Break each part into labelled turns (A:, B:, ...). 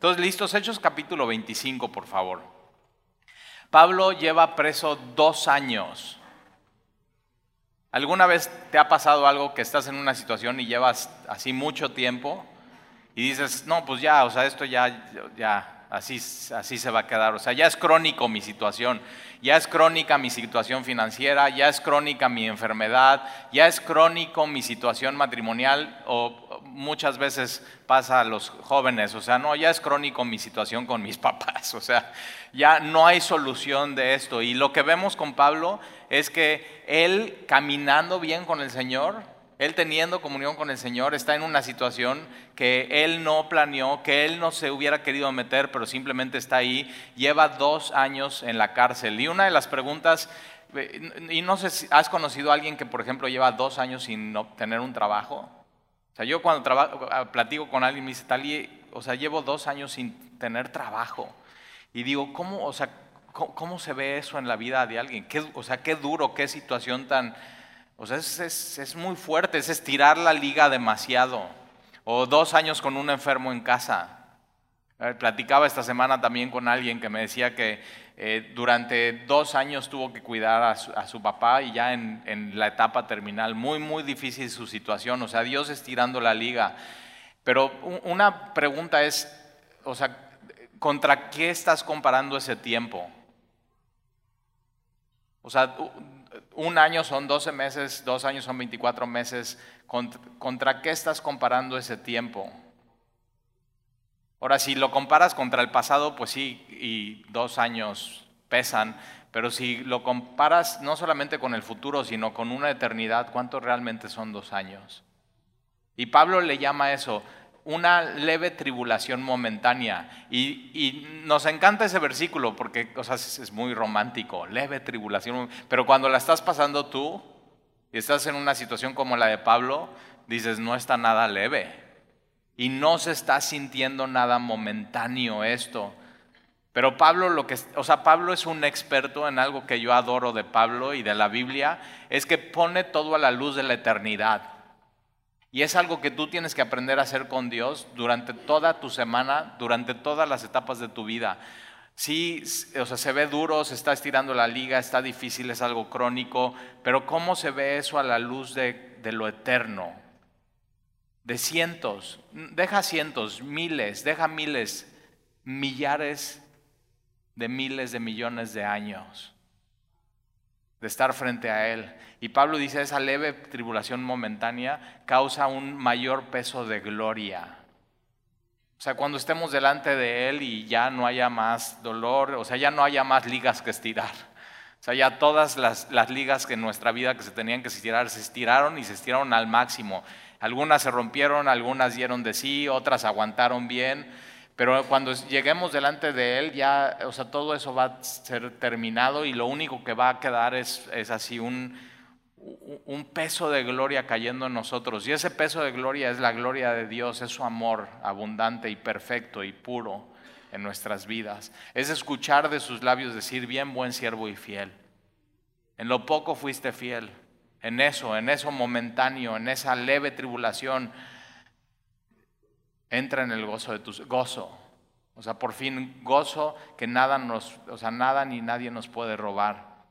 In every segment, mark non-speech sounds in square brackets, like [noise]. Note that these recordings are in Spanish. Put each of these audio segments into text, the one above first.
A: Entonces, listos, Hechos capítulo 25, por favor. Pablo lleva preso dos años. ¿Alguna vez te ha pasado algo que estás en una situación y llevas así mucho tiempo y dices, no, pues ya, o sea, esto ya, ya, así, así se va a quedar. O sea, ya es crónico mi situación, ya es crónica mi situación financiera, ya es crónica mi enfermedad, ya es crónico mi situación matrimonial o muchas veces pasa a los jóvenes, o sea, no, ya es crónico mi situación con mis [laughs] papás, o sea, ya no hay solución de esto. Y lo que vemos con Pablo es que él caminando bien con el Señor, él teniendo comunión con el Señor está en una situación que él no planeó, que él no se hubiera querido meter, pero simplemente está ahí. Lleva dos años en la cárcel. Y una de las preguntas, eh, y no sé si has conocido a alguien que, por ejemplo, lleva dos años sin obtener un trabajo. O sea, yo cuando trabajo, platico con alguien me dice, Tali, o sea, llevo dos años sin tener trabajo. Y digo, ¿cómo, o sea, cómo, se ve eso en la vida de alguien? ¿Qué, o sea, qué duro, qué situación tan o sea, es, muy fuerte, es estirar la liga demasiado. O dos años con un enfermo en casa. Platicaba esta semana también con alguien que me decía que eh, durante dos años tuvo que cuidar a su, papá y ya en, en, la etapa terminal, muy, muy difícil su situación. O sea, Dios estirando la liga. Pero una pregunta es, o sea, ¿contra qué estás comparando ese tiempo? O sea, un año son 12 meses, dos años son 24 meses. ¿Contra, qué estás comparando ese tiempo? Ahora, si lo comparas contra el pasado, pues sí, y dos años pesan, pero si lo comparas no solamente con el futuro, sino con una eternidad, ¿cuánto realmente son dos años? Y Pablo le llama eso una leve tribulación momentánea. Y, nos encanta ese versículo porque es muy romántico, leve tribulación. Pero cuando la estás pasando tú y estás en una situación como la de Pablo, dices, no está nada leve. Y no se está sintiendo nada momentáneo esto. Pero Pablo lo que, o sea, Pablo es un experto en algo que yo adoro de Pablo y de la Biblia, es que pone todo a la luz de la eternidad. Y es algo que tú tienes que aprender a hacer con Dios durante toda tu semana, durante todas las etapas de tu vida. Sí, o sea, se ve duro, se está estirando la liga, está difícil, es algo crónico, pero ¿cómo se ve eso a la luz de, de lo eterno? De cientos, deja cientos, miles, deja miles, millares de miles de millones de años de estar frente a Él. Y Pablo dice, esa leve tribulación momentánea causa un mayor peso de gloria. O sea, cuando estemos delante de Él y ya no haya más dolor, o sea, ya no haya más ligas que estirar. O sea, ya todas las, las ligas que en nuestra vida que se tenían que estirar, se estiraron y se estiraron al máximo. Algunas se rompieron, algunas dieron de sí, otras aguantaron bien. Pero cuando lleguemos delante de Él, ya, o sea, todo eso va a ser terminado y lo único que va a quedar es, es así un, un peso de gloria cayendo en nosotros. Y ese peso de gloria es la gloria de Dios, es su amor abundante y perfecto y puro en nuestras vidas. Es escuchar de sus labios decir, bien buen siervo y fiel. En lo poco fuiste fiel, en eso, en eso momentáneo, en esa leve tribulación entra en el gozo de tu gozo. O sea, por fin gozo que nada nos, o sea, nada ni nadie nos puede robar.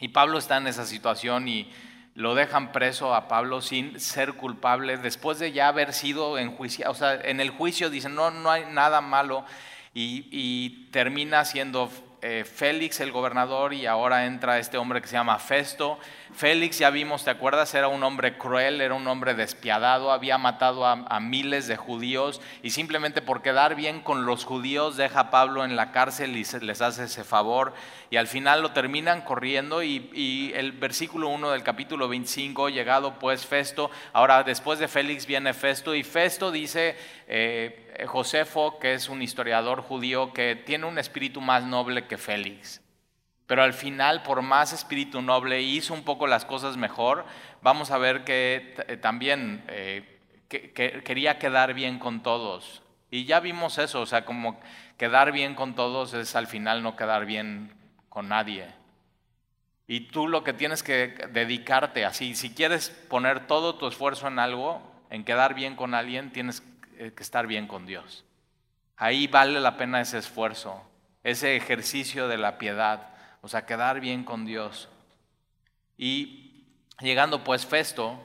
A: Y Pablo está en esa situación y lo dejan preso a Pablo sin ser culpable después de ya haber sido enjuiciado. O sea, en el juicio dicen, no, no hay nada malo y, y termina siendo eh, Félix el gobernador y ahora entra este hombre que se llama Festo. Félix, ya vimos, ¿te acuerdas? Era un hombre cruel, era un hombre despiadado, había matado a, miles de judíos y simplemente por quedar bien con los judíos deja a Pablo en la cárcel y les hace ese favor y al final lo terminan corriendo y, el versículo 1 del capítulo 25, llegado pues Festo, ahora después de Félix viene Festo y Festo dice... Eh, Josefo, que es un historiador judío que tiene un espíritu más noble que Félix. Pero al final, por más espíritu noble, hizo un poco las cosas mejor. Vamos a ver que eh, también eh, quería quedar bien con todos. Y ya vimos eso, o sea, como quedar bien con todos es al final no quedar bien con nadie. Y tú lo que tienes que dedicarte así, si quieres poner todo tu esfuerzo en algo, en quedar bien con alguien, tienes que estar bien con Dios. Ahí vale la pena ese esfuerzo, ese ejercicio de la piedad, o sea, quedar bien con Dios. Y llegando pues Festo,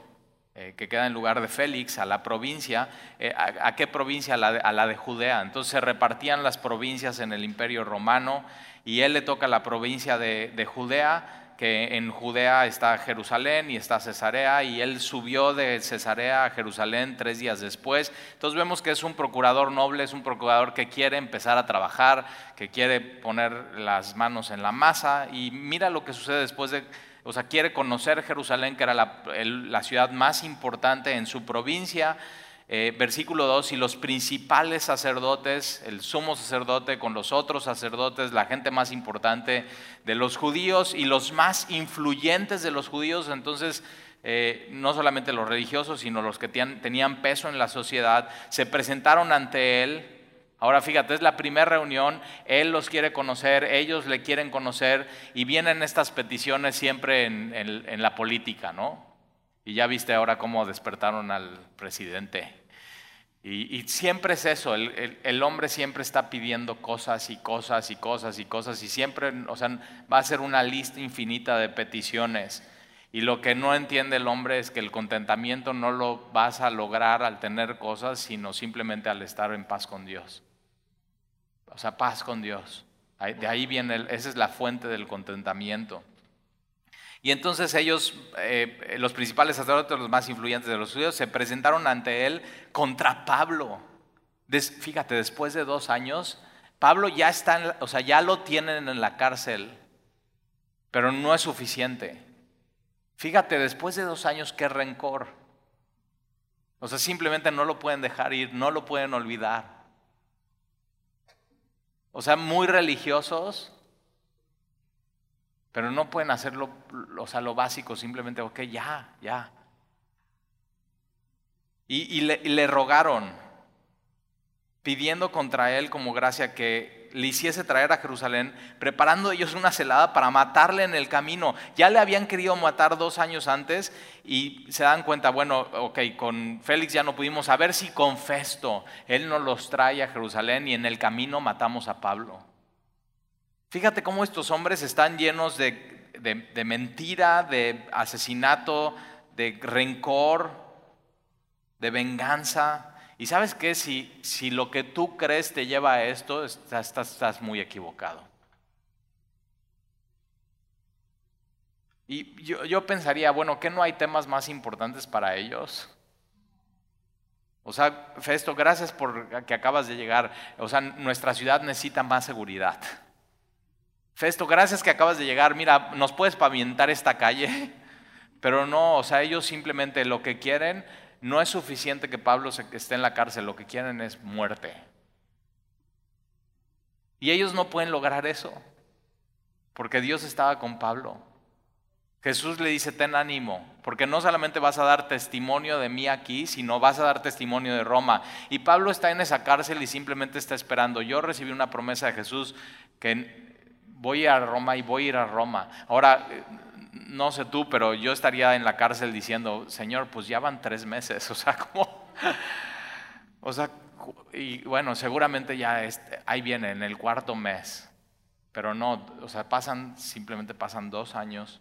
A: eh, que queda en lugar de Félix, a la provincia, eh, a, qué provincia? A la, de, Judea. Entonces se repartían las provincias en el imperio romano y él le toca la provincia de Judea que en Judea está Jerusalén y está Cesarea, y él subió de Cesarea a Jerusalén tres días después. Entonces vemos que es un procurador noble, es un procurador que quiere empezar a trabajar, que quiere poner las manos en la masa, y mira lo que sucede después de, o sea, quiere conocer Jerusalén, que era la, la ciudad más importante en su provincia, eh, versículo 2, y los principales sacerdotes, el sumo sacerdote con los otros sacerdotes, la gente más importante de los judíos y los más influyentes de los judíos, entonces eh, no solamente los religiosos, sino los que tenían peso en la sociedad, se presentaron ante él. Ahora fíjate, es la primera reunión, él los quiere conocer, ellos le quieren conocer y vienen estas peticiones siempre en, en la política, ¿no? Y ya viste ahora cómo despertaron al presidente. Y, siempre es eso, el, hombre siempre está pidiendo cosas y cosas y cosas y cosas y siempre, o sea, va a ser una lista infinita de peticiones. Y lo que no entiende el hombre es que el contentamiento no lo vas a lograr al tener cosas, sino simplemente al estar en paz con Dios. O sea, paz con Dios. De ahí viene, esa es la fuente del contentamiento. Y entonces ellos, eh, los principales sacerdotes, los más influyentes de los judíos, se presentaron ante él contra Pablo. fíjate, después de dos años, Pablo ya está, o sea, ya lo tienen en la cárcel, pero no es suficiente. Fíjate, después de dos años, qué rencor. O sea, simplemente no lo pueden dejar ir, no lo pueden olvidar. O sea, muy religiosos, pero no pueden hacerlo, o sea, lo básico, simplemente, ok, ya, ya. Y, le, rogaron, pidiendo contra él como gracia que le hiciese traer a Jerusalén, preparando ellos una celada para matarle en el camino. Ya le habían querido matar dos años antes y se dan cuenta, bueno, ok, con Félix ya no pudimos, a ver si con Festo él nos los trae a Jerusalén y en el camino matamos a Pablo. Fíjate cómo estos hombres están llenos de, mentira, de asesinato, de rencor, de venganza. Y sabes qué, si, si lo que tú crees te lleva a esto, estás, estás, muy equivocado. Y yo, yo, pensaría, bueno, ¿qué no hay temas más importantes para ellos? O sea, Festo, gracias por que acabas de llegar. O sea, nuestra ciudad necesita más seguridad. Festo, gracias que acabas de llegar, mira, nos puedes pavimentar esta calle, [laughs] pero no, o sea, ellos simplemente lo que quieren, no es suficiente que Pablo esté en la cárcel, lo que quieren es muerte. Y ellos no pueden lograr eso, porque Dios estaba con Pablo. Jesús le dice, ten ánimo, porque no solamente vas a dar testimonio de mí aquí, sino vas a dar testimonio de Roma. Y Pablo está en esa cárcel y simplemente está esperando. Yo recibí una promesa de Jesús que voy a Roma y voy a ir a Roma. Ahora, no sé tú, pero yo estaría en la cárcel diciendo, Señor, pues ya van tres meses, [laughs] o sea, ¿cómo? O sea, y bueno, seguramente ya este, ahí viene, en el cuarto mes, pero no, o sea, pasan, simplemente pasan dos años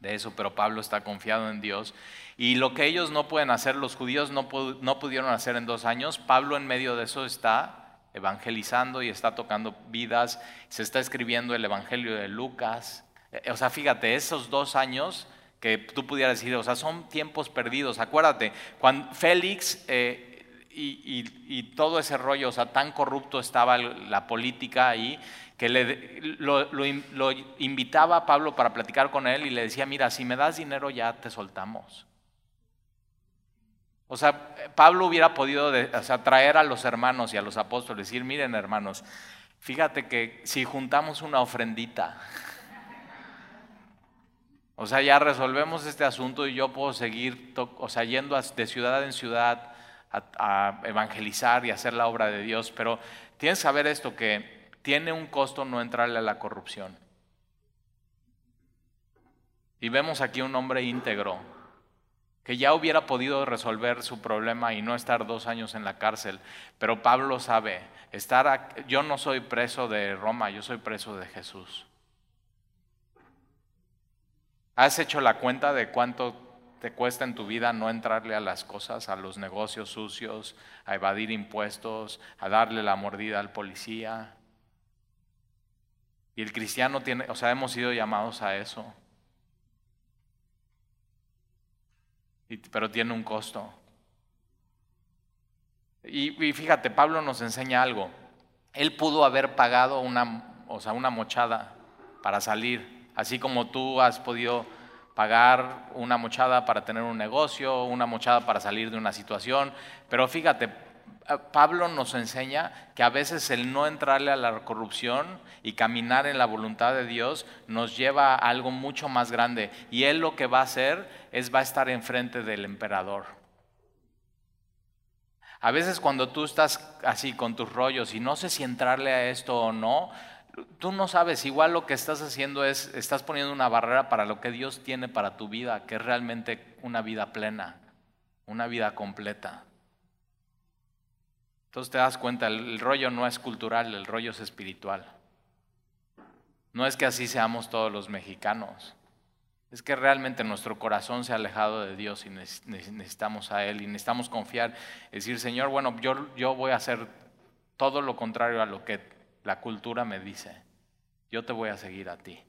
A: de eso, pero Pablo está confiado en Dios. Y lo que ellos no pueden hacer, los judíos no, no pudieron hacer en dos años, Pablo en medio de eso está evangelizando y está tocando vidas, se está escribiendo el Evangelio de Lucas. Eh, o sea, fíjate, esos dos años que tú pudieras decir, o sea, son tiempos perdidos. Acuérdate, cuando Félix eh, y, todo ese rollo, o sea, tan corrupto estaba la política ahí, que le, lo, lo invitaba a Pablo para platicar con él y le decía, mira, si me das dinero ya te soltamos. O sea, Pablo hubiera podido traer a los hermanos y a los apóstoles, decir, miren hermanos, fíjate que si juntamos una ofrendita, [laughs] o sea, ya resolvemos este asunto y yo puedo seguir, o sea, yendo de ciudad en ciudad a, evangelizar y hacer la obra de Dios, pero tienes que saber esto, que tiene un costo no entrarle a la corrupción. Y vemos aquí un hombre íntegro, que ya hubiera podido resolver su problema y no estar dos años en la cárcel. Pero Pablo sabe, estar yo no soy preso de Roma, yo soy preso de Jesús. ¿Has hecho la cuenta de cuánto te cuesta en tu vida no entrarle a las cosas, a los negocios sucios, a evadir impuestos, a darle la mordida al policía? Y el cristiano tiene, o sea, hemos sido llamados a eso. Pero tiene un costo. Y, fíjate, Pablo nos enseña algo. Él pudo haber pagado una, o sea, una mochada para salir, así como tú has podido pagar una mochada para tener un negocio, una mochada para salir de una situación. Pero fíjate, Pablo nos enseña que a veces el no entrarle a la corrupción y caminar en la voluntad de Dios nos lleva a algo mucho más grande. Y él lo que va a hacer es va a estar enfrente del emperador. A veces cuando tú estás así con tus rollos y no sé si entrarle a esto o no, tú no sabes, igual lo que estás haciendo es, estás poniendo una barrera para lo que Dios tiene para tu vida, que es realmente una vida plena, una vida completa. Entonces te das cuenta, el, rollo no es cultural, el rollo es espiritual. No es que así seamos todos los mexicanos. Es que realmente nuestro corazón se ha alejado de Dios y necesitamos a Él y necesitamos confiar. Decir, Señor, bueno, yo, yo voy a hacer todo lo contrario a lo que la cultura me dice. Yo te voy a seguir a ti.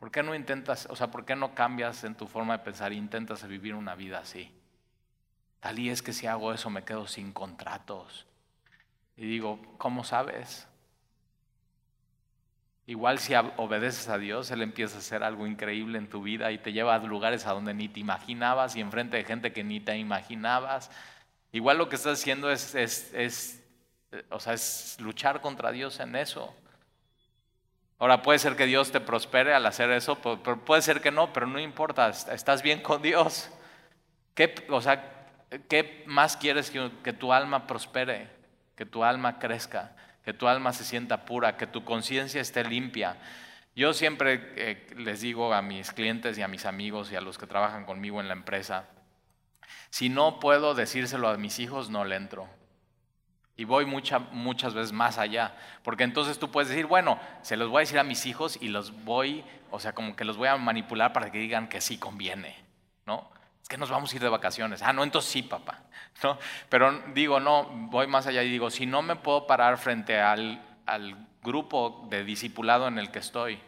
A: ¿Por qué no intentas, o sea, por qué no cambias en tu forma de pensar e intentas vivir una vida así? Tal y es que si hago eso me quedo sin contratos. Y digo, ¿cómo sabes? Igual si obedeces a Dios, Él empieza a hacer algo increíble en tu vida y te lleva a lugares a donde ni te imaginabas y enfrente de gente que ni te imaginabas. Igual lo que estás haciendo es, es, o sea, es luchar contra Dios en eso. Ahora puede ser que Dios te prospere al hacer eso, pero puede ser que no, pero no importa, estás bien con Dios. ¿Qué, o sea, ¿Qué más quieres que, tu alma prospere, que tu alma crezca, que tu alma se sienta pura, que tu conciencia esté limpia? Yo siempre eh, les digo a mis clientes y a mis amigos y a los que trabajan conmigo en la empresa, si no puedo decírselo a mis hijos, no le entro. Y voy muchas veces más allá, porque entonces tú puedes decir, bueno, se los voy a decir a mis hijos y los voy, o sea, como que los voy a manipular para que digan que sí conviene, ¿no? Nos vamos a ir de vacaciones. Ah, no, entonces sí, papá. ¿No? Pero digo, no, voy más allá y digo, si no me puedo parar frente al, al grupo de discipulado en el que estoy,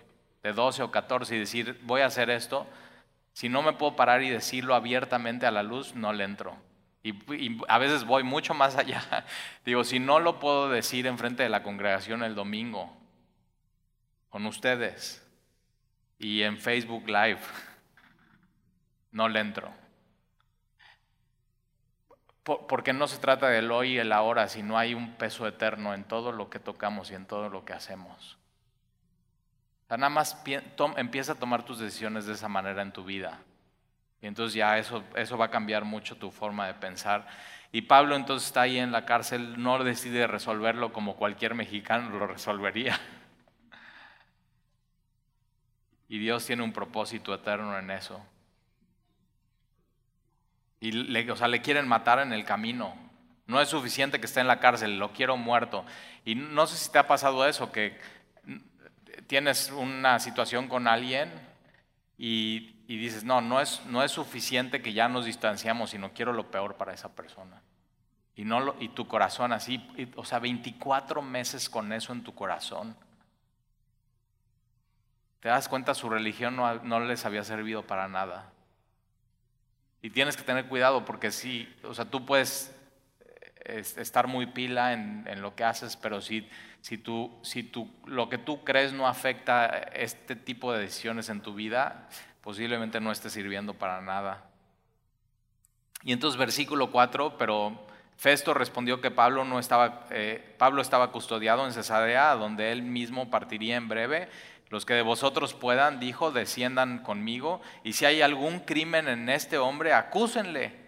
A: de 12 o 14, y decir, voy a hacer esto, si no me puedo parar y decirlo abiertamente a la luz, no le entro. Y, y, a veces voy mucho más allá. [laughs] Digo, si no lo puedo decir en frente de la congregación el domingo, con ustedes, y en Facebook Live, [laughs] no le entro. Porque no se trata del hoy y el ahora, sino hay un peso eterno en todo lo que tocamos y en todo lo que hacemos. nada más empieza a tomar tus decisiones de esa manera en tu vida. Y entonces ya eso, eso va a cambiar mucho tu forma de pensar. Y Pablo entonces está ahí en la cárcel, no decide resolverlo como cualquier mexicano lo resolvería. [laughs] Y Dios tiene un propósito eterno en eso. Y le, o sea, le quieren matar en el camino. No es suficiente que esté en la cárcel, lo quiero muerto. Y no sé si te ha pasado eso, que tienes una situación con alguien y, dices, no, no es, no es suficiente que ya nos distanciamos, sino quiero lo peor para esa persona. Y, no y tu corazón así, o sea, 24 meses con eso en tu corazón. Te das cuenta, su religión no les había servido para nada. Y tienes que tener cuidado porque sí, o sea, tú puedes eh, estar muy pila en, lo que haces, pero si, si, tú, si tú, lo que tú crees no afecta este tipo de decisiones en tu vida, posiblemente no esté sirviendo para nada. Y entonces versículo 4, pero Festo respondió que Pablo, no estaba, eh, Pablo estaba custodiado en Cesarea, donde él mismo partiría en breve, los que de vosotros puedan, dijo, desciendan conmigo, y si hay algún crimen en este hombre, acúsenle.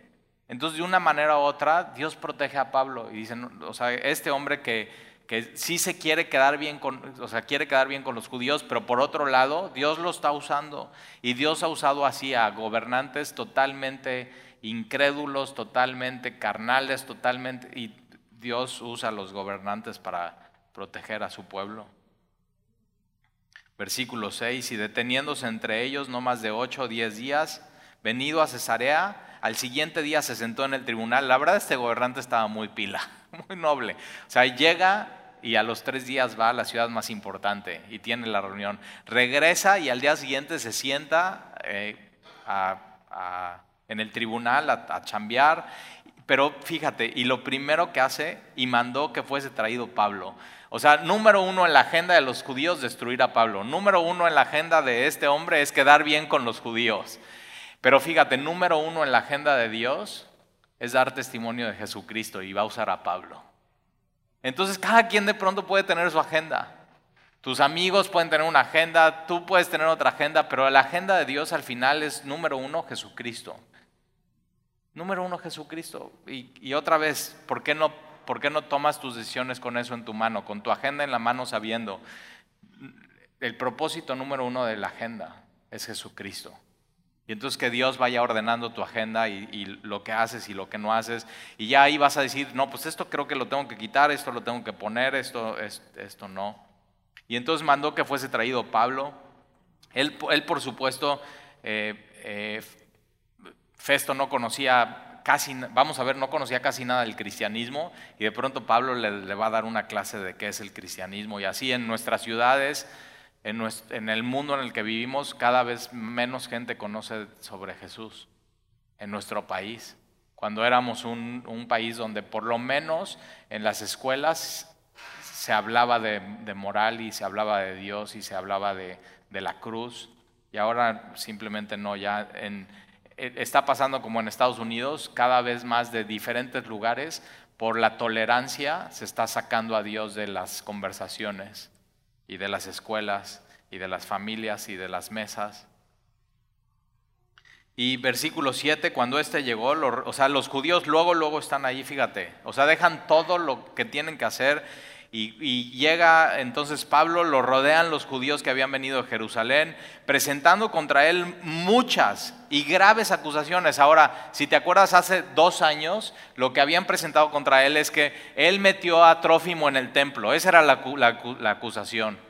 A: Entonces, de una manera u otra, Dios protege a Pablo. Y dicen, o sea, este hombre que, que sí se quiere quedar bien con, o sea, quiere quedar bien con los judíos, pero por otro lado, Dios lo está usando y Dios ha usado así a gobernantes totalmente incrédulos, totalmente carnales, totalmente y Dios usa a los gobernantes para proteger a su pueblo. Versículo 6, y deteniéndose entre ellos no más de ocho o diez días, venido a Cesarea, al siguiente día se sentó en el tribunal. La verdad este gobernante estaba muy pila, [laughs] muy noble. O sea, llega y a los tres días va a la ciudad más importante y tiene la reunión. Regresa y al día siguiente se sienta eh, en el tribunal a, a chambear. Pero fíjate, y lo primero que hace, y mandó que fuese traído Pablo. O sea, número uno en la agenda de los judíos, destruir a Pablo. Número uno en la agenda de este hombre es quedar bien con los judíos. Pero fíjate, número uno en la agenda de Dios es dar testimonio de Jesucristo y va a usar a Pablo. Entonces cada quien de pronto puede tener su agenda. Tus amigos pueden tener una agenda, tú puedes tener otra agenda, pero la agenda de Dios al final es número uno Jesucristo. Número uno Jesucristo. Y, y otra vez, ¿por qué, no, ¿por qué no tomas tus decisiones con eso en tu mano, con tu agenda en la mano sabiendo? El propósito número uno de la agenda es Jesucristo. Y entonces que Dios vaya ordenando tu agenda y, lo que haces y lo que no haces. Y ya ahí vas a decir, no, pues esto creo que lo tengo que quitar, esto lo tengo que poner, esto, esto no. Y entonces mandó que fuese traído Pablo. Él, él por supuesto, eh, eh, Festo no conocía casi, vamos a ver, no conocía casi nada del cristianismo. Y de pronto Pablo le, va a dar una clase de qué es el cristianismo. Y así en nuestras ciudades en, el mundo en el que vivimos, cada vez menos gente conoce sobre Jesús en nuestro país. Cuando éramos un, país donde por lo menos en las escuelas se hablaba de, moral y se hablaba de Dios y se hablaba de, la cruz, y ahora simplemente no, ya e, está pasando como en Estados Unidos, cada vez más de diferentes lugares, por la tolerancia se está sacando a Dios de las conversaciones y de las escuelas y de las familias y de las mesas. Y versículo 7, cuando éste llegó, o sea, los judíos luego, luego están ahí, fíjate, o sea, dejan todo lo que tienen que hacer y, llega entonces Pablo, lo rodean los judíos que habían venido de Jerusalén, presentando contra él muchas y graves acusaciones. Ahora, si te acuerdas, hace dos años lo que habían presentado contra él es que él metió a Trófimo en el templo, esa era la, la, la acusación.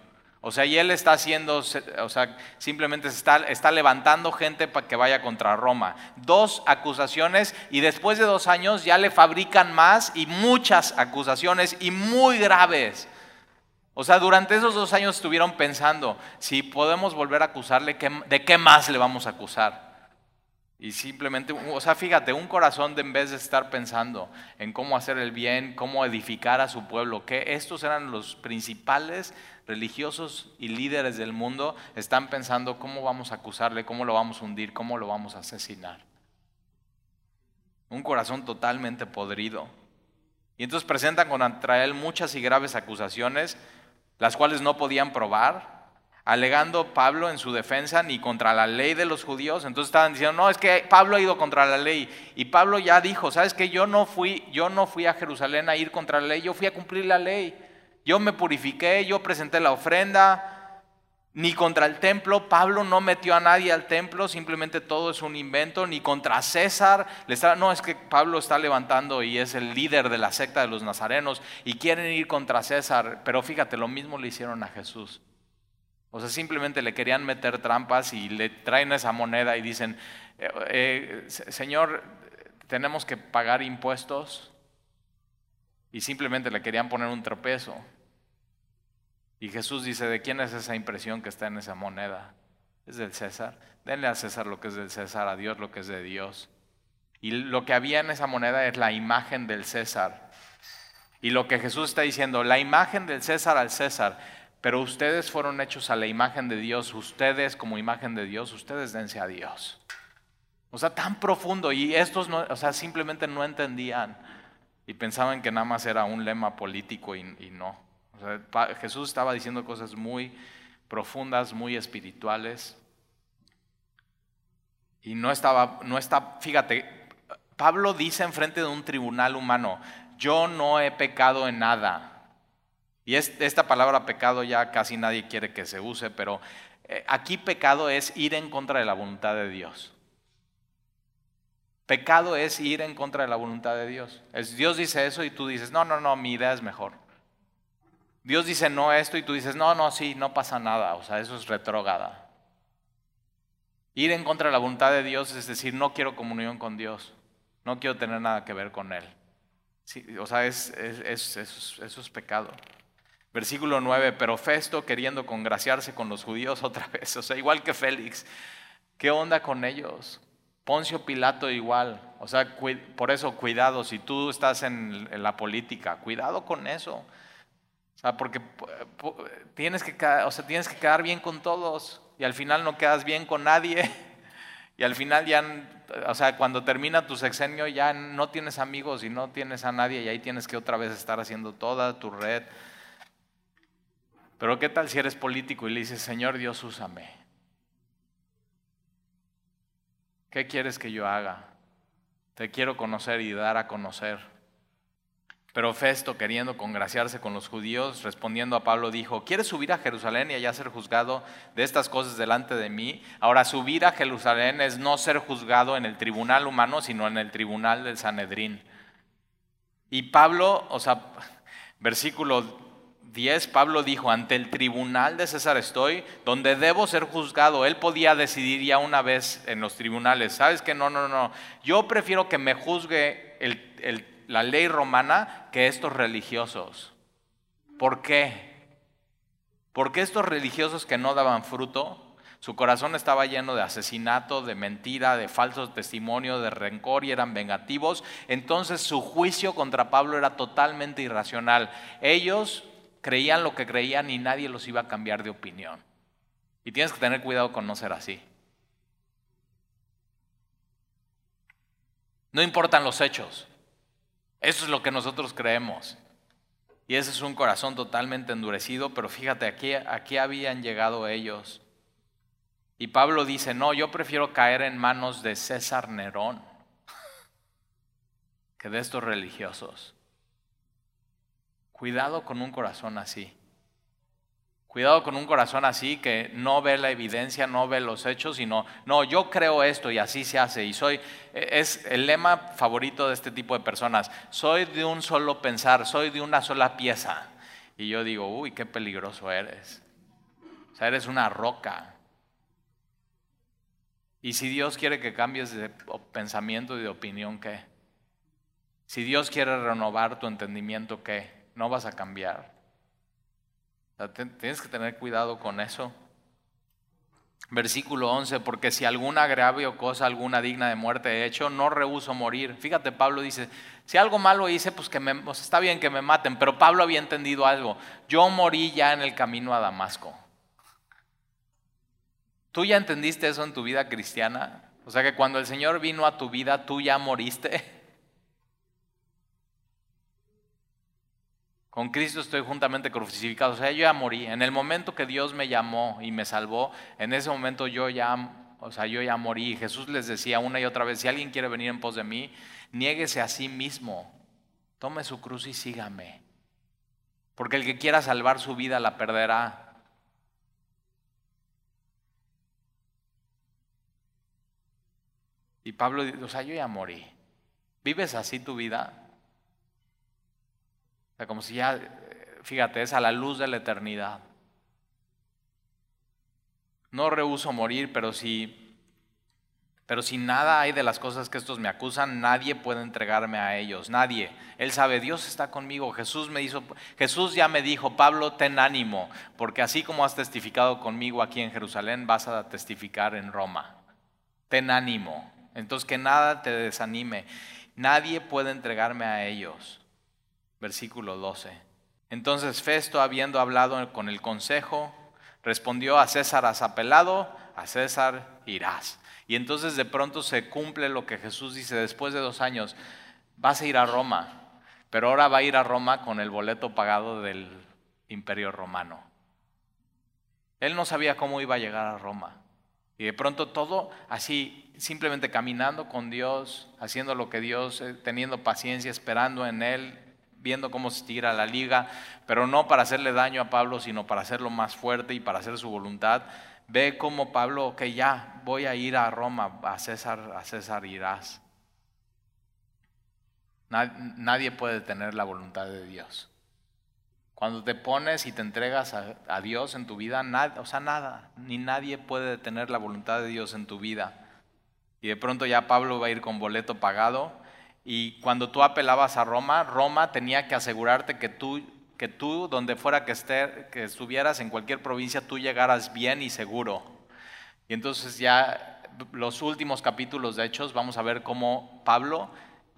A: O sea, y él está haciendo, o sea, simplemente está, está levantando gente para que vaya contra Roma. Dos acusaciones y después de dos años ya le fabrican más y muchas acusaciones y muy graves. O sea, durante esos dos años estuvieron pensando, si podemos volver a acusarle, ¿de qué más le vamos a acusar? Y simplemente, o sea, fíjate, un corazón de en vez de estar pensando en cómo hacer el bien, cómo edificar a su pueblo, que estos eran los principales religiosos y líderes del mundo, están pensando cómo vamos a acusarle, cómo lo vamos a hundir, cómo lo vamos a asesinar. Un corazón totalmente podrido. Y entonces presentan contra él muchas y graves acusaciones, las cuales no podían probar, alegando Pablo en su defensa ni contra la ley de los judíos. Entonces estaban diciendo, no, es que Pablo ha ido contra la ley. Y Pablo ya dijo, ¿sabes qué? Yo no fui, yo no fui a Jerusalén a ir contra la ley, yo fui a cumplir la ley. Yo me purifiqué, yo presenté la ofrenda, ni contra el templo, Pablo no metió a nadie al templo, simplemente todo es un invento, ni contra César, no es que Pablo está levantando y es el líder de la secta de los nazarenos y quieren ir contra César, pero fíjate, lo mismo le hicieron a Jesús. O sea, simplemente le querían meter trampas y le traen esa moneda y dicen, eh, eh, Señor, tenemos que pagar impuestos. Y simplemente le querían poner un tropezo. Y Jesús dice, ¿de quién es esa impresión que está en esa moneda? Es del César. Denle a César lo que es del César, a Dios lo que es de Dios. Y lo que había en esa moneda es la imagen del César. Y lo que Jesús está diciendo, la imagen del César al César. Pero ustedes fueron hechos a la imagen de Dios, ustedes como imagen de Dios, ustedes dense a Dios. O sea, tan profundo y estos no, o sea, simplemente no entendían y pensaban que nada más era un lema político y, no. Jesús estaba diciendo cosas muy profundas, muy espirituales. Y no estaba, no está, fíjate, Pablo dice enfrente de un tribunal humano, yo no he pecado en nada. Y esta palabra pecado ya casi nadie quiere que se use, pero eh, aquí pecado es ir en contra de la voluntad de Dios. Pecado es ir en contra de la voluntad de Dios. Dios dice eso y tú dices, no, no, no, mi idea es mejor. Dios dice no esto y tú dices, no, no, sí, no pasa nada. O sea, eso es retrógada. Ir en contra de la voluntad de Dios es decir, no quiero comunión con Dios. No quiero tener nada que ver con Él. o sea, es, eso es pecado. Versículo 9, pero Festo queriendo congraciarse con los judíos otra [laughs] vez, o sea, igual que Félix, ¿qué onda con ellos? Poncio Pilato igual, o sea, por eso cuidado, si tú estás en, la política, cuidado con eso. Sea, porque tienes que, o sea, tienes que quedar bien con todos y al final no quedas bien con nadie. [laughs] Y al final ya, o sea, cuando termina tu sexenio ya no tienes amigos y no tienes a nadie y ahí tienes que otra vez estar haciendo toda tu red. Pero ¿qué tal si eres político y le dices, Señor Dios, úsame? ¿Qué quieres que yo haga? Te quiero conocer y dar a conocer. Pero Festo, queriendo congraciarse con los judíos, respondiendo a Pablo, dijo, ¿quieres subir a Jerusalén y allá ser juzgado de estas cosas delante de mí? Ahora, subir a Jerusalén es no ser juzgado en el tribunal humano, sino en el tribunal del Sanedrín. Y Pablo, o sea, versículo 10, Pablo dijo, ante el tribunal de César estoy, donde debo ser juzgado. Él podía decidir ya una vez en los tribunales, ¿sabes que No, no, no. Yo prefiero que me juzgue la ley romana que estos religiosos. ¿Por qué? Porque estos religiosos que no daban fruto, su corazón estaba lleno de asesinato, de mentira, de falsos testimonios, de rencor y eran vengativos. Entonces su juicio contra Pablo era totalmente irracional. Ellos creían lo que creían y nadie los iba a cambiar de opinión. Y tienes que tener cuidado con no ser así. No importan los hechos. Eso es lo que nosotros creemos. Y ese es un corazón totalmente endurecido, pero fíjate, aquí, aquí habían llegado ellos. Y Pablo dice, no, yo prefiero caer en manos de César Nerón [laughs] que de estos religiosos. Cuidado con un corazón así. Cuidado con un corazón así que no ve la evidencia, no ve los hechos, sino, no, yo creo esto y así se hace. Y soy, es el lema favorito de este tipo de personas. Soy de un solo pensar, soy de una sola pieza. Y yo digo, uy, qué peligroso eres. O sea, eres una roca. Y si Dios quiere que cambies de pensamiento y de opinión, ¿qué? Si Dios quiere renovar tu entendimiento, ¿qué? no vas a cambiar. Tienes que tener cuidado con eso. Versículo 11, porque si algún agravio cosa alguna digna de muerte he hecho, no rehuso morir. Fíjate, Pablo dice, si algo malo hice, pues que me, pues está bien que me maten, pero Pablo había entendido algo. Yo morí ya en el camino a Damasco. ¿Tú ya entendiste eso en tu vida cristiana? O sea que cuando el Señor vino a tu vida, tú ya moriste. [laughs] Con Cristo estoy juntamente crucificado. O sea, yo ya morí. En el momento que Dios me llamó y me salvó, en ese momento yo ya, o sea, yo ya morí. Jesús les decía una y otra vez, si alguien quiere venir en pos de mí, niéguese a sí mismo. Tome su cruz y sígame. Porque el que quiera salvar su vida la perderá. Y Pablo dice, o sea, yo ya morí. ¿Vives así tu vida? O sea, como si ya, fíjate, es a la luz de la eternidad. No rehuso morir, pero si, pero si nada hay de las cosas que estos me acusan, nadie puede entregarme a ellos, nadie. Él sabe, Dios está conmigo. Jesús me hizo, Jesús ya me dijo, Pablo, ten ánimo, porque así como has testificado conmigo aquí en Jerusalén, vas a testificar en Roma. Ten ánimo. Entonces que nada te desanime. Nadie puede entregarme a ellos versículo 12. Entonces Festo, habiendo hablado con el consejo, respondió a César has apelado, a César irás. Y entonces de pronto se cumple lo que Jesús dice después de dos años, vas a ir a Roma, pero ahora va a ir a Roma con el boleto pagado del imperio romano. Él no sabía cómo iba a llegar a Roma. Y de pronto todo así, simplemente caminando con Dios, haciendo lo que Dios, eh, teniendo paciencia, esperando en Él, viendo cómo se tira la liga, pero no para hacerle daño a Pablo, sino para hacerlo más fuerte y para hacer su voluntad. Ve cómo Pablo, que ya voy a ir a Roma, a César, a César irás. Nadie puede detener la voluntad de Dios. Cuando te pones y te entregas a, Dios en tu vida, nada, o sea, nada, ni nadie puede detener la voluntad de Dios en tu vida. Y de pronto ya Pablo va a ir con boleto pagado. Y cuando tú apelabas a Roma, Roma tenía que asegurarte que tú, que tú donde fuera que, esté, que estuvieras, en cualquier provincia, tú llegaras bien y seguro. Y entonces ya los últimos capítulos de Hechos vamos a ver cómo Pablo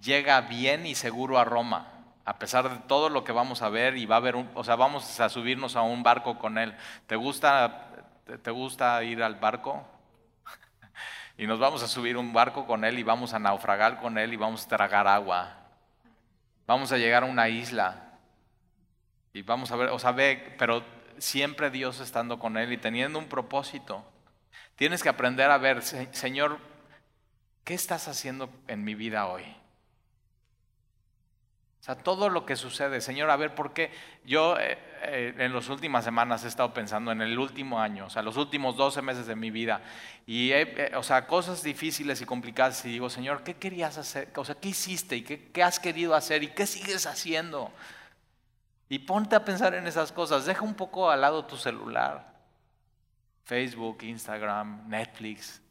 A: llega bien y seguro a Roma a pesar de todo lo que vamos a ver y va a haber un, o sea, vamos a subirnos a un barco con él. ¿Te gusta, te gusta ir al barco? Y nos vamos a subir un barco con él y vamos a naufragar con él y vamos a tragar agua. Vamos a llegar a una isla y vamos a ver, o sea, ve, pero siempre Dios estando con él y teniendo un propósito. Tienes que aprender a ver, Señor, ¿qué estás haciendo en mi vida hoy? O sea, todo lo que sucede, Señor, a ver, ¿por qué? Yo eh, eh, en las últimas semanas he estado pensando en el último año, o sea, los últimos 12 meses de mi vida, y, o sea, cosas difíciles y complicadas, y digo, Señor, ¿qué querías hacer? O sea, ¿qué hiciste? ¿Y qué, qué has querido hacer? ¿Y qué sigues haciendo? Y ponte a pensar en esas cosas, deja un poco al lado tu celular, Facebook, Instagram, Netflix.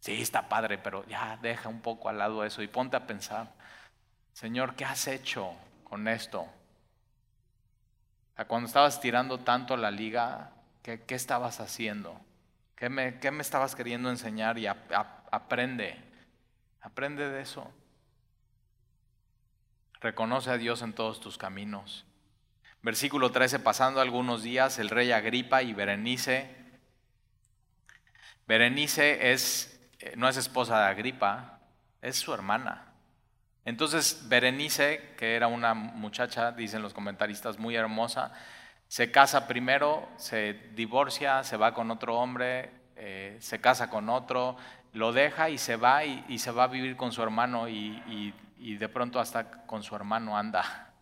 A: Sí, está padre, pero ya deja un poco al lado eso y ponte a pensar. Señor, ¿qué has hecho con esto? cuando estabas tirando tanto la liga, ¿qué, estabas haciendo? ¿Qué me, ¿Qué me, estabas queriendo enseñar? Y aprende, aprende de eso. Reconoce a Dios en todos tus caminos. Versículo 13, pasando algunos días, el rey Agripa y Berenice. Berenice es, eh, no es esposa de Agripa, es su hermana. Entonces Berenice, que era una muchacha, dicen los comentaristas, muy hermosa, se casa primero, se divorcia, se va con otro hombre, eh, se casa con otro, lo deja y se va y, se va a vivir con su hermano y, de pronto hasta con su hermano anda.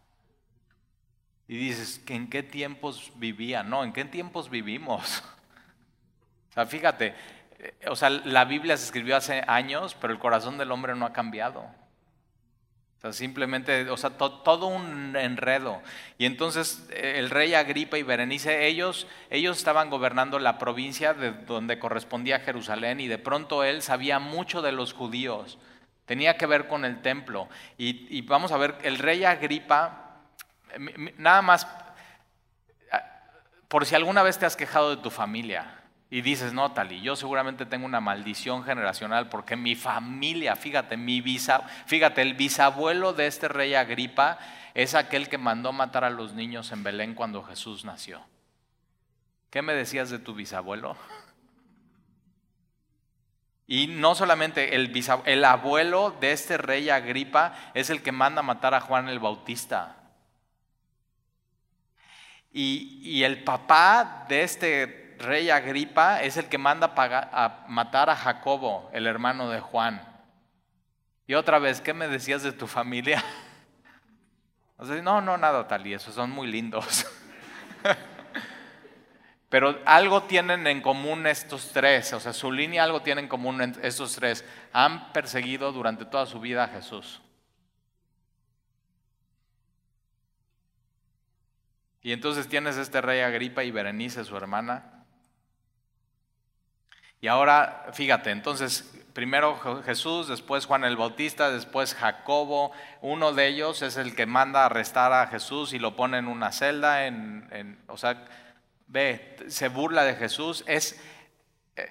A: Y dices, ¿en qué tiempos vivía? No, ¿en qué tiempos vivimos? [laughs] O sea, fíjate, eh, o sea, la Biblia se escribió hace años, pero el corazón del hombre no ha cambiado sea, simplemente, o sea, todo un enredo. Y entonces eh, el rey Agripa y Berenice, ellos, ellos estaban gobernando la provincia de donde correspondía Jerusalén y de pronto él sabía mucho de los judíos. Tenía que ver con el templo. Y, vamos a ver, el rey Agripa, nada más, ah, por si alguna vez te has quejado de tu familia, y dices, no, Tali, yo seguramente tengo una maldición generacional porque mi familia, fíjate, mi fíjate, el bisabuelo de este rey Agripa es aquel que mandó matar a los niños en Belén cuando Jesús nació. ¿Qué me decías de tu bisabuelo? Y no solamente el, el abuelo de este rey Agripa es el que manda matar a Juan el Bautista. Y, y el papá de este rey Agripa es el que manda a matar a Jacobo, el hermano de Juan. Y otra vez, ¿qué me decías de tu familia? [laughs] no, no, nada tal y esos son muy lindos. [laughs] Pero algo tienen en común estos tres, o sea, su línea algo tienen en común estos tres. Han perseguido durante toda su vida a Jesús. Y entonces tienes este rey Agripa y Berenice, su hermana, y ahora, fíjate, entonces, primero Jesús, después Juan el Bautista, después Jacobo, uno de ellos es el que manda a arrestar a Jesús y lo pone en una celda, en, o sea, ve, se burla de Jesús. Es,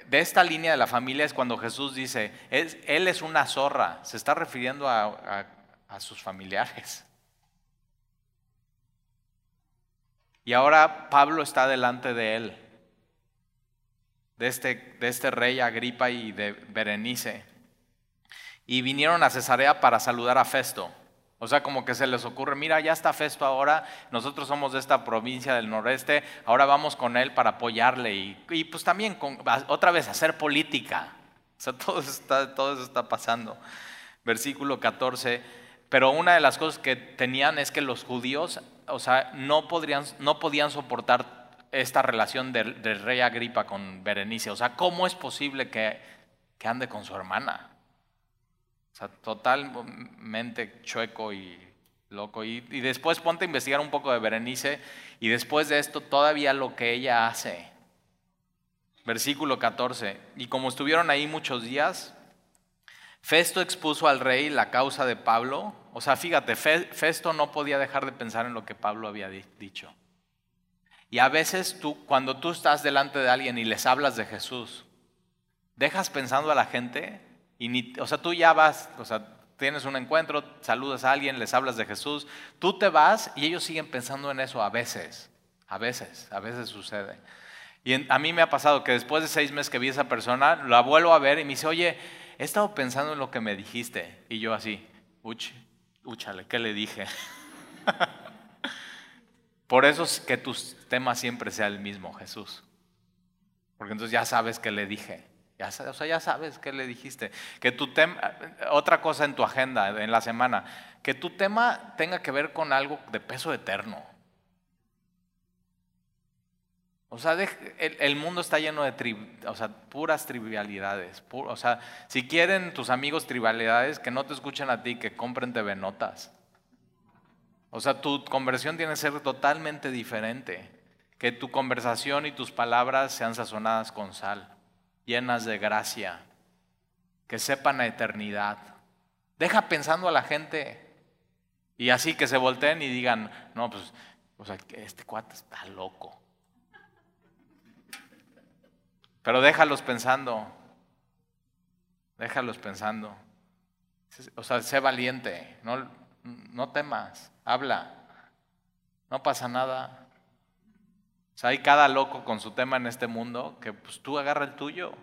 A: de esta línea de la familia es cuando Jesús dice, Él es una zorra, se está refiriendo a sus familiares. Y ahora Pablo está delante de él de este, de este rey Agripa y de Berenice. Y vinieron a Cesarea para saludar a Festo. O sea, como que se les ocurre, mira, ya está Festo ahora, nosotros somos de esta provincia del noreste, ahora vamos con él para apoyarle y, pues también otra vez hacer política. O sea, [laughs] todo, está, todo eso está pasando. Versículo 14, Pero una de las cosas que tenían es que los judíos, o sea, no, podrían, no podían soportar esta relación del, rey Agripa con Berenice. O sea, ¿cómo es posible que, que ande con su hermana? O sea, totalmente chueco y loco. Y, y, después ponte a investigar un poco de Berenice y después de esto todavía lo que ella hace. Versículo 14. Y como estuvieron ahí muchos días, Festo expuso al rey la causa de Pablo. O sea, fíjate, Festo no podía dejar de pensar en lo que Pablo había dicho. Y a veces tú, cuando tú estás delante de alguien y les hablas de Jesús, dejas pensando a la gente y ni, o sea, tú ya vas, o sea, tienes un encuentro, saludas a alguien, les hablas de Jesús, tú te vas y ellos siguen pensando en eso a veces, a veces, a veces sucede. Y a mí me ha pasado que después de seis meses que vi a esa persona, la vuelvo a ver y me dice, oye, he estado pensando en lo que me dijiste. Y yo así, uch, úchale, ¿qué le dije? [laughs] Por eso es que tu tema siempre sea el mismo, Jesús. Porque entonces ya sabes qué le dije. Ya, o sea, ya sabes qué le dijiste. Que tu tema, otra cosa en tu agenda, en la semana, que tu tema tenga que ver con algo de peso eterno. O sea, el, mundo está lleno de puras trivialidades. o sea, si quieren tus amigos trivialidades, que no te escuchen a ti, que compren TV Notas. O sea, tu conversión tiene que ser totalmente diferente. Que tu conversación y tus palabras sean sazonadas con sal, llenas de gracia, que sepan la eternidad. Deja pensando a la gente y así que se volteen y digan, no, pues, o sea, este cuate está loco. Pero déjalos pensando. Déjalos pensando. O sea, sé valiente. No, no temas. Habla. No pasa nada. O sea, hay cada loco con su tema en este mundo que pues tú agarra el tuyo.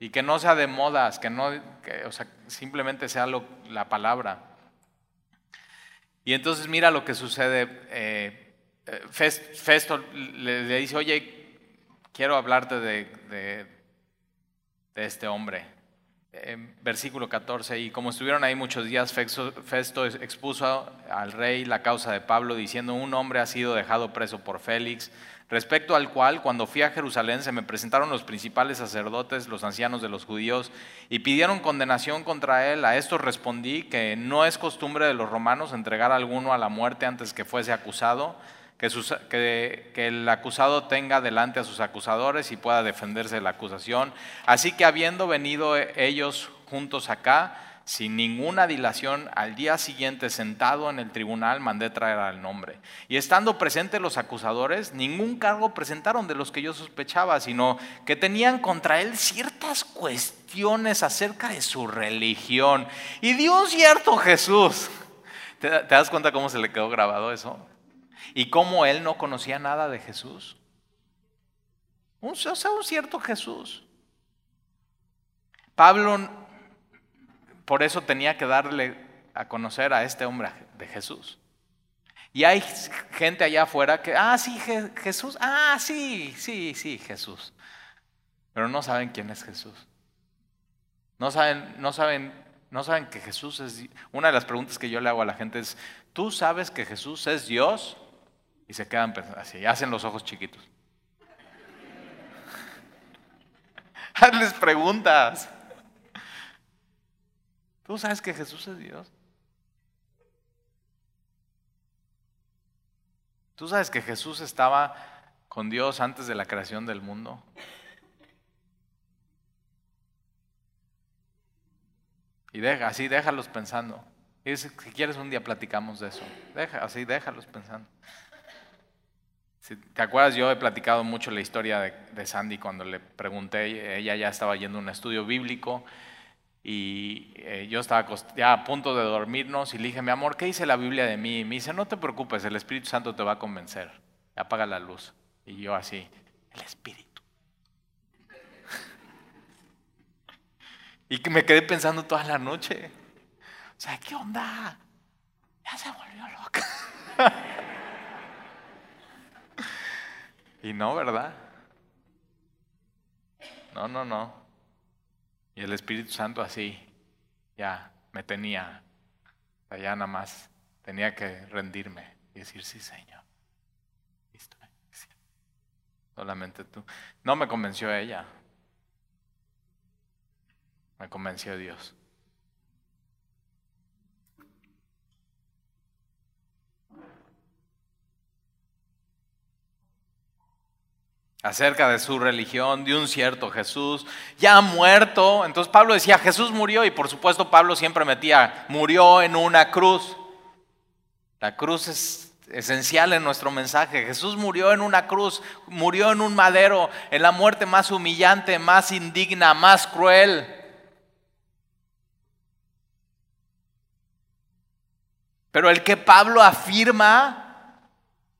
A: Y que no sea de modas, que no, o sea, simplemente sea la palabra. Y entonces mira lo que sucede. Eh, Festo le, dice, oye, quiero hablarte de, este hombre. Versículo 14, y como estuvieron ahí muchos días, Festo expuso al rey la causa de Pablo, diciendo, un hombre ha sido dejado preso por Félix, respecto al cual, cuando fui a Jerusalén, se me presentaron los principales sacerdotes, los ancianos de los judíos, y pidieron condenación contra él. A esto respondí que no es costumbre de los romanos entregar a alguno a la muerte antes que fuese acusado que, el acusado tenga delante a sus acusadores y pueda defenderse de la acusación. Así que habiendo venido ellos juntos acá, sin ninguna dilación, al día siguiente sentado en el tribunal, mandé traer al nombre. Y estando presentes los acusadores, ningún cargo presentaron de los que yo sospechaba, sino que tenían contra él ciertas cuestiones acerca de su religión. Y Dios cierto Jesús. ¿Te das cuenta cómo se le quedó grabado eso? Y cómo él no conocía nada de Jesús. o sea, un cierto Jesús. Pablo por eso tenía que darle a conocer a este hombre de Jesús. Y hay gente allá afuera que, ah, sí, Jesús, ah, sí, sí, sí, Jesús. Pero no saben quién es Jesús. No saben, no saben, no saben que Jesús es. Una de las preguntas que yo le hago a la gente es: ¿tú sabes que Jesús es Dios? Y se quedan así, hacen los ojos chiquitos. [laughs] Hazles preguntas. ¿Tú sabes que Jesús es Dios? ¿Tú sabes que Jesús estaba con Dios antes de la creación del mundo? Y deja, así déjalos pensando. Si quieres un día platicamos de eso. Deja, así déjalos pensando. Si te acuerdas, yo he platicado mucho la historia de, Sandy cuando le pregunté, ella ya estaba yendo a un estudio bíblico y eh, yo estaba ya a punto de dormirnos y le dije, mi amor, ¿qué dice la Biblia de mí? Y me dice, no te preocupes, el Espíritu Santo te va a convencer. Apaga la luz. Y yo así, el Espíritu. [laughs] y me quedé pensando toda la noche. O sea, ¿qué onda? Ya se volvió loca. [laughs] Y no, ¿verdad? No, no, no. Y el Espíritu Santo así. ya me tenía, allá nada más tenía que rendirme y decir, sí, Señor. Listo. Solamente tú. No me convenció ella. Me convenció Dios. Acerca de su religión, de un cierto Jesús, ya muerto. Entonces Pablo decía, Jesús murió y por supuesto Pablo siempre metía, murió en una cruz. La cruz es esencial en nuestro mensaje. Jesús murió en una cruz, murió en un madero, en la muerte más humillante, más indigna, más cruel. Pero el que Pablo afirma,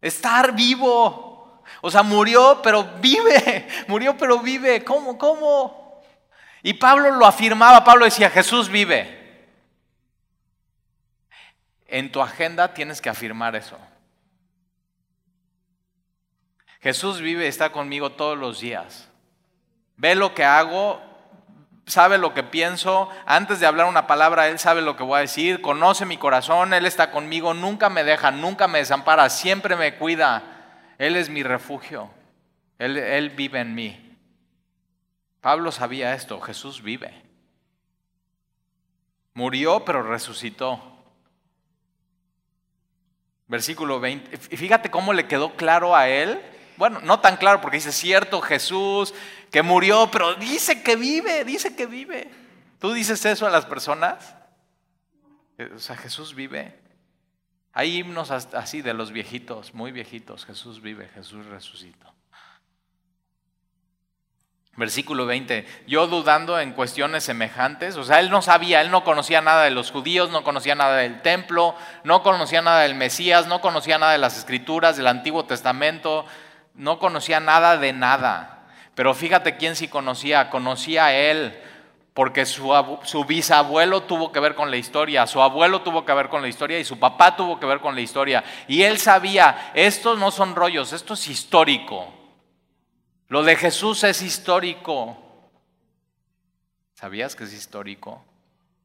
A: estar vivo, o sea, murió, pero vive. [laughs] Murió, pero vive. ¿Cómo? ¿Cómo? Y Pablo lo afirmaba. Pablo decía, Jesús vive. En tu agenda tienes que afirmar eso. Jesús vive está conmigo todos los días. Ve lo que hago, sabe lo que pienso. Antes de hablar una palabra, Él sabe lo que voy a decir. Conoce mi corazón, Él está conmigo, nunca me deja, nunca me desampara, siempre me cuida. Él es mi refugio. Él, vive en mí. Pablo sabía esto, Jesús vive. Murió, pero resucitó. Versículo 20. Fíjate cómo le quedó claro a él. Bueno, no tan claro porque dice, cierto Jesús que murió, pero dice que vive, dice que vive. ¿Tú dices eso a las personas? O sea, Jesús vive. Hay himnos así de los viejitos, muy viejitos. Jesús vive, Jesús resucitó. Versículo 20, yo dudando en cuestiones semejantes, o sea, él no sabía, él no conocía nada de los judíos, no conocía nada del templo, no conocía nada del Mesías, no conocía nada de las escrituras, del Antiguo Testamento, no conocía nada de nada. Pero fíjate quién sí conocía, conocía a él, porque su, bisabuelo tuvo que ver con la historia, su abuelo tuvo que ver con la historia y su papá tuvo que ver con la historia. Y él sabía, estos no son rollos, esto es histórico. Lo de Jesús es histórico. ¿Sabías que es histórico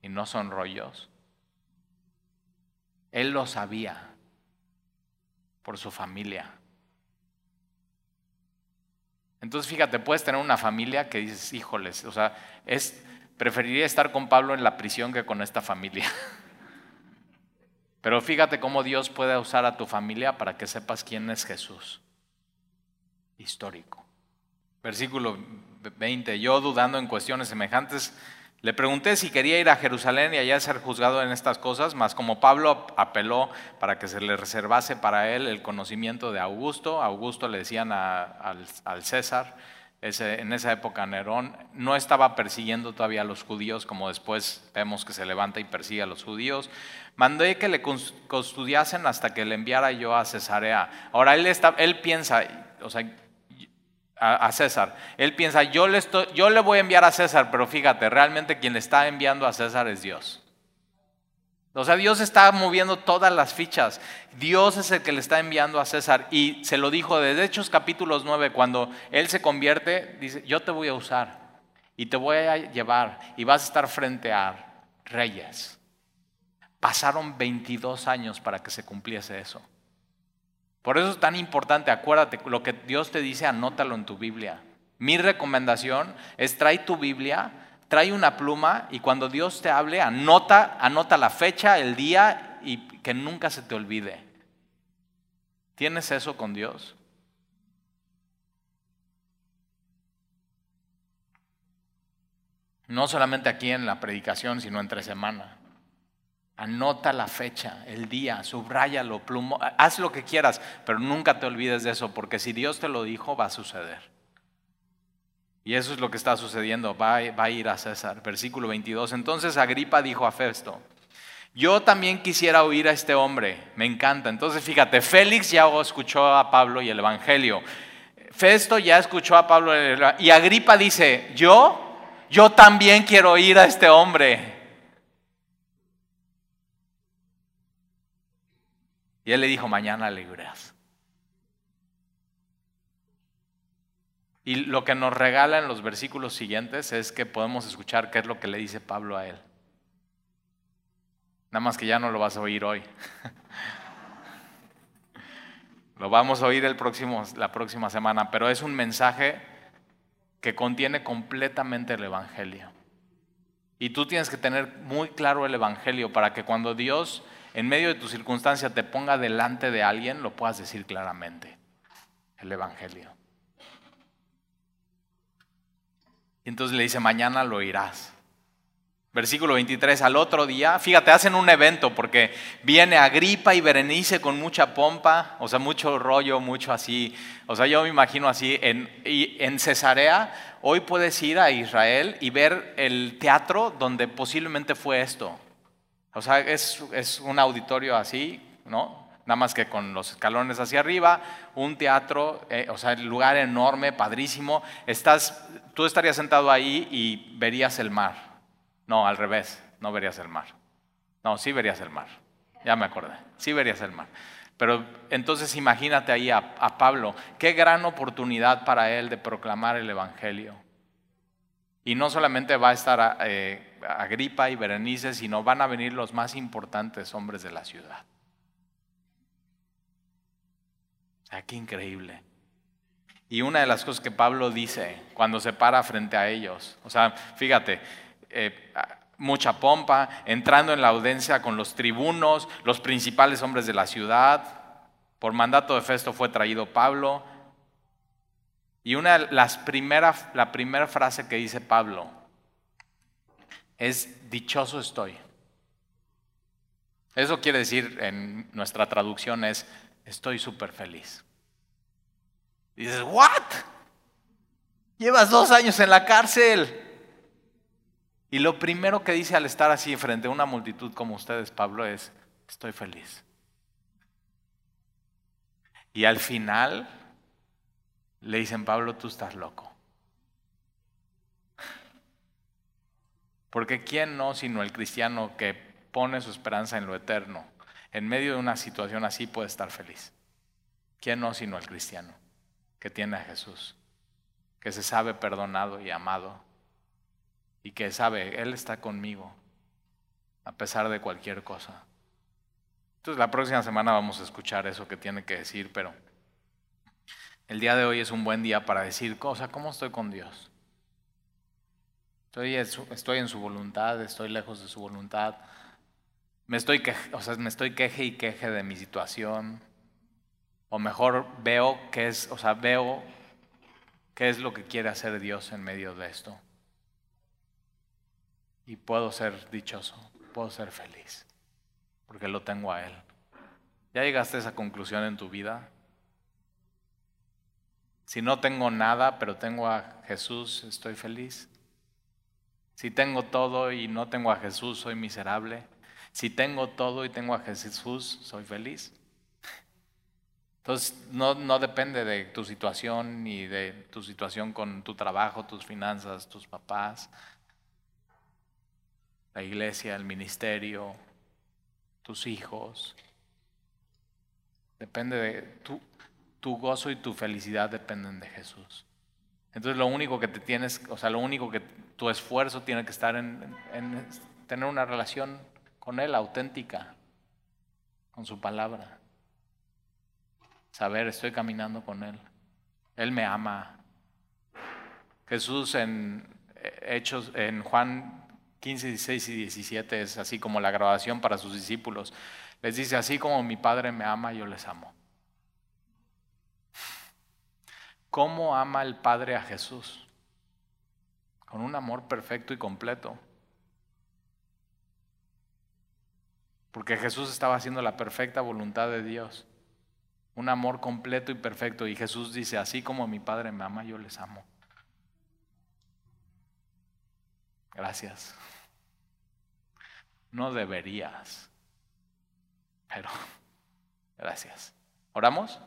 A: y no son rollos? Él lo sabía por su familia. Entonces, fíjate, puedes tener una familia que dices, híjoles, o sea, es Preferiría estar con Pablo en la prisión que con esta familia. Pero fíjate cómo Dios puede usar a tu familia para que sepas quién es Jesús. Histórico. Versículo 20. Yo dudando en cuestiones semejantes, le pregunté si quería ir a Jerusalén y allá ser juzgado en estas cosas, mas como Pablo apeló para que se le reservase para él el conocimiento de Augusto, Augusto le decían al, al César, en esa época Nerón no estaba persiguiendo todavía a los judíos como después vemos que se levanta y persigue a los judíos. Mandé que le custodiasen hasta que le enviara yo a Cesarea. Ahora él, está, él piensa, o sea, a, César, él piensa, yo le, estoy, yo le voy a enviar a César, pero fíjate, realmente quien le está enviando a César es Dios. O sea, Dios está moviendo todas las fichas. Dios es el que le está enviando a César. Y se lo dijo desde Hechos capítulos 9, cuando él se convierte, dice, yo te voy a usar y te voy a llevar y vas a estar frente a reyes. Pasaron 22 años para que se cumpliese eso. Por eso es tan importante, acuérdate, lo que Dios te dice, anótalo en tu Biblia. Mi recomendación es trae tu Biblia, trae una pluma y cuando Dios te hable, anota, anota la fecha, el día y que nunca se te olvide. ¿Tienes eso con Dios? No solamente aquí en la predicación, sino entre semana. Anota la fecha, el día, subrayalo, plumo, haz lo que quieras, pero nunca te olvides de eso, porque si Dios te lo dijo, va a suceder. Y eso es lo que está sucediendo, va, a ir a César. Versículo 22. Entonces Agripa dijo a Festo, yo también quisiera oír a este hombre, me encanta. Entonces fíjate, Félix ya escuchó a Pablo y el Evangelio. Festo ya escuchó a Pablo y Agripa dice, yo, yo también quiero oír a este hombre. Y él le dijo, mañana le irás. Y lo que nos regala en los versículos siguientes es que podemos escuchar qué es lo que le dice Pablo a él. Nada más que ya no lo vas a oír hoy. [laughs] lo vamos a oír el próximo, la próxima semana, pero es un mensaje que contiene completamente el Evangelio. Y tú tienes que tener muy claro el Evangelio para que cuando Dios en medio de tu circunstancia te ponga delante de alguien, lo puedas decir claramente. El Evangelio. Entonces le dice, mañana lo irás. Versículo 23, al otro día, fíjate, hacen un evento porque viene Agripa y Berenice con mucha pompa, o sea, mucho rollo, mucho así. O sea, yo me imagino así, en, en Cesarea, hoy puedes ir a Israel y ver el teatro donde posiblemente fue esto. O sea, es, es un auditorio así, ¿no? Nada más que con los escalones hacia arriba, un teatro, eh, o sea, lugar enorme, padrísimo. Estás, tú estarías sentado ahí y verías el mar. No, al revés, no verías el mar. No, sí verías el mar. Ya me acordé, sí verías el mar. Pero entonces imagínate ahí a, Pablo, qué gran oportunidad para él de proclamar el Evangelio. Y no solamente va a estar eh, Agripa y Berenice, sino van a venir los más importantes hombres de la ciudad. Ah, qué increíble. Y una de las cosas que Pablo dice cuando se para frente a ellos, o sea, fíjate, eh, mucha pompa, entrando en la audiencia con los tribunos, los principales hombres de la ciudad. Por mandato de Festo fue traído Pablo. Y una las primeras, la primera frase que dice Pablo es dichoso estoy. Eso quiere decir en nuestra traducción es estoy súper feliz. Y dices, ¿what? Llevas dos años en la cárcel. Y lo primero que dice al estar así frente a una multitud como ustedes, Pablo, es, estoy feliz. Y al final le dicen, Pablo, tú estás loco. Porque ¿quién no sino el cristiano que pone su esperanza en lo eterno, en medio de una situación así puede estar feliz? ¿Quién no sino el cristiano que tiene a Jesús, que se sabe perdonado y amado y que sabe, Él está conmigo a pesar de cualquier cosa. Entonces la próxima semana vamos a escuchar eso que tiene que decir, pero el día de hoy es un buen día para decir, cosa, ¿cómo estoy con Dios? Estoy, estoy en su voluntad, estoy lejos de su voluntad. Me estoy, o sea, me estoy queje y queje de mi situación. O mejor veo qué es, o sea, veo qué es lo que quiere hacer Dios en medio de esto y puedo ser dichoso, puedo ser feliz, porque lo tengo a Él. ¿Ya llegaste a esa conclusión en tu vida? Si no tengo nada, pero tengo a Jesús, estoy feliz. Si tengo todo y no tengo a Jesús, soy miserable. Si tengo todo y tengo a Jesús, soy feliz. Entonces, no, no, depende de tu situación ni de tu situación con tu trabajo, tus finanzas, tus papás, la iglesia, el ministerio, tus hijos. Depende de tu, tu gozo y tu felicidad dependen de Jesús. Entonces lo único que te tienes, o sea, lo único que tu esfuerzo tiene que estar en, en tener una relación con Él auténtica, con su palabra. Saber, estoy caminando con Él. Él me ama. Jesús en Hechos, en Juan 15, 16 y 17 es así como la grabación para sus discípulos. Les dice, así como mi Padre me ama, yo les amo. ¿Cómo ama el Padre a Jesús? Con un amor perfecto y completo. Porque Jesús estaba haciendo la perfecta voluntad de Dios. Un amor completo y perfecto. Y Jesús dice, así como mi Padre me ama, yo les amo. Gracias. No deberías. Pero, [laughs] gracias. ¿Oramos?